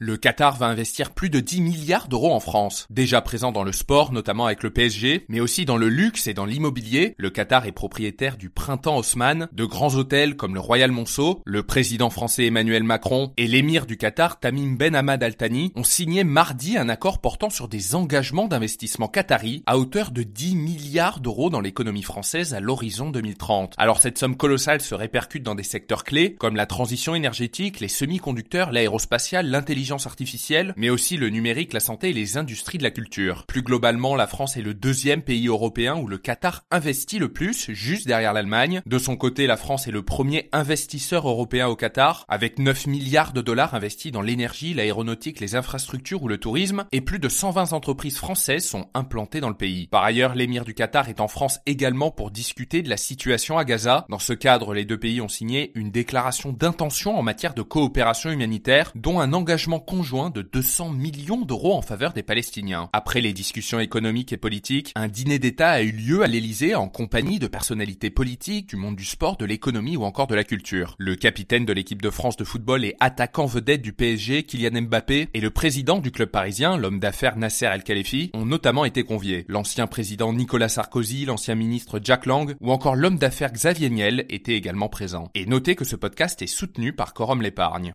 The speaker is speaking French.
Le Qatar va investir plus de 10 milliards d'euros en France. Déjà présent dans le sport, notamment avec le PSG, mais aussi dans le luxe et dans l'immobilier, le Qatar est propriétaire du Printemps Haussmann, de grands hôtels comme le Royal Monceau, le président français Emmanuel Macron et l'émir du Qatar Tamim Ben Hamad Al Thani ont signé mardi un accord portant sur des engagements d'investissement qatari à hauteur de 10 milliards d'euros dans l'économie française à l'horizon 2030. Alors cette somme colossale se répercute dans des secteurs clés comme la transition énergétique, les semi-conducteurs, l'aérospatiale, l'intelligence artificielle, mais aussi le numérique, la santé et les industries de la culture. Plus globalement, la France est le deuxième pays européen où le Qatar investit le plus, juste derrière l'Allemagne. De son côté, la France est le premier investisseur européen au Qatar, avec 9 milliards de dollars investis dans l'énergie, l'aéronautique, les infrastructures ou le tourisme, et plus de 120 entreprises françaises sont implantées dans le pays. Par ailleurs, l'émir du Qatar est en France également pour discuter de la situation à Gaza. Dans ce cadre, les deux pays ont signé une déclaration d'intention en matière de coopération humanitaire, dont un engagement conjoint de 200 millions d'euros en faveur des Palestiniens. Après les discussions économiques et politiques, un dîner d'État a eu lieu à l'Élysée en compagnie de personnalités politiques, du monde du sport, de l'économie ou encore de la culture. Le capitaine de l'équipe de France de football et attaquant vedette du PSG, Kylian Mbappé, et le président du club parisien, l'homme d'affaires Nasser Al-Khelaifi, ont notamment été conviés. L'ancien président Nicolas Sarkozy, l'ancien ministre Jack Lang ou encore l'homme d'affaires Xavier Niel étaient également présents. Et notez que ce podcast est soutenu par Corum l'épargne.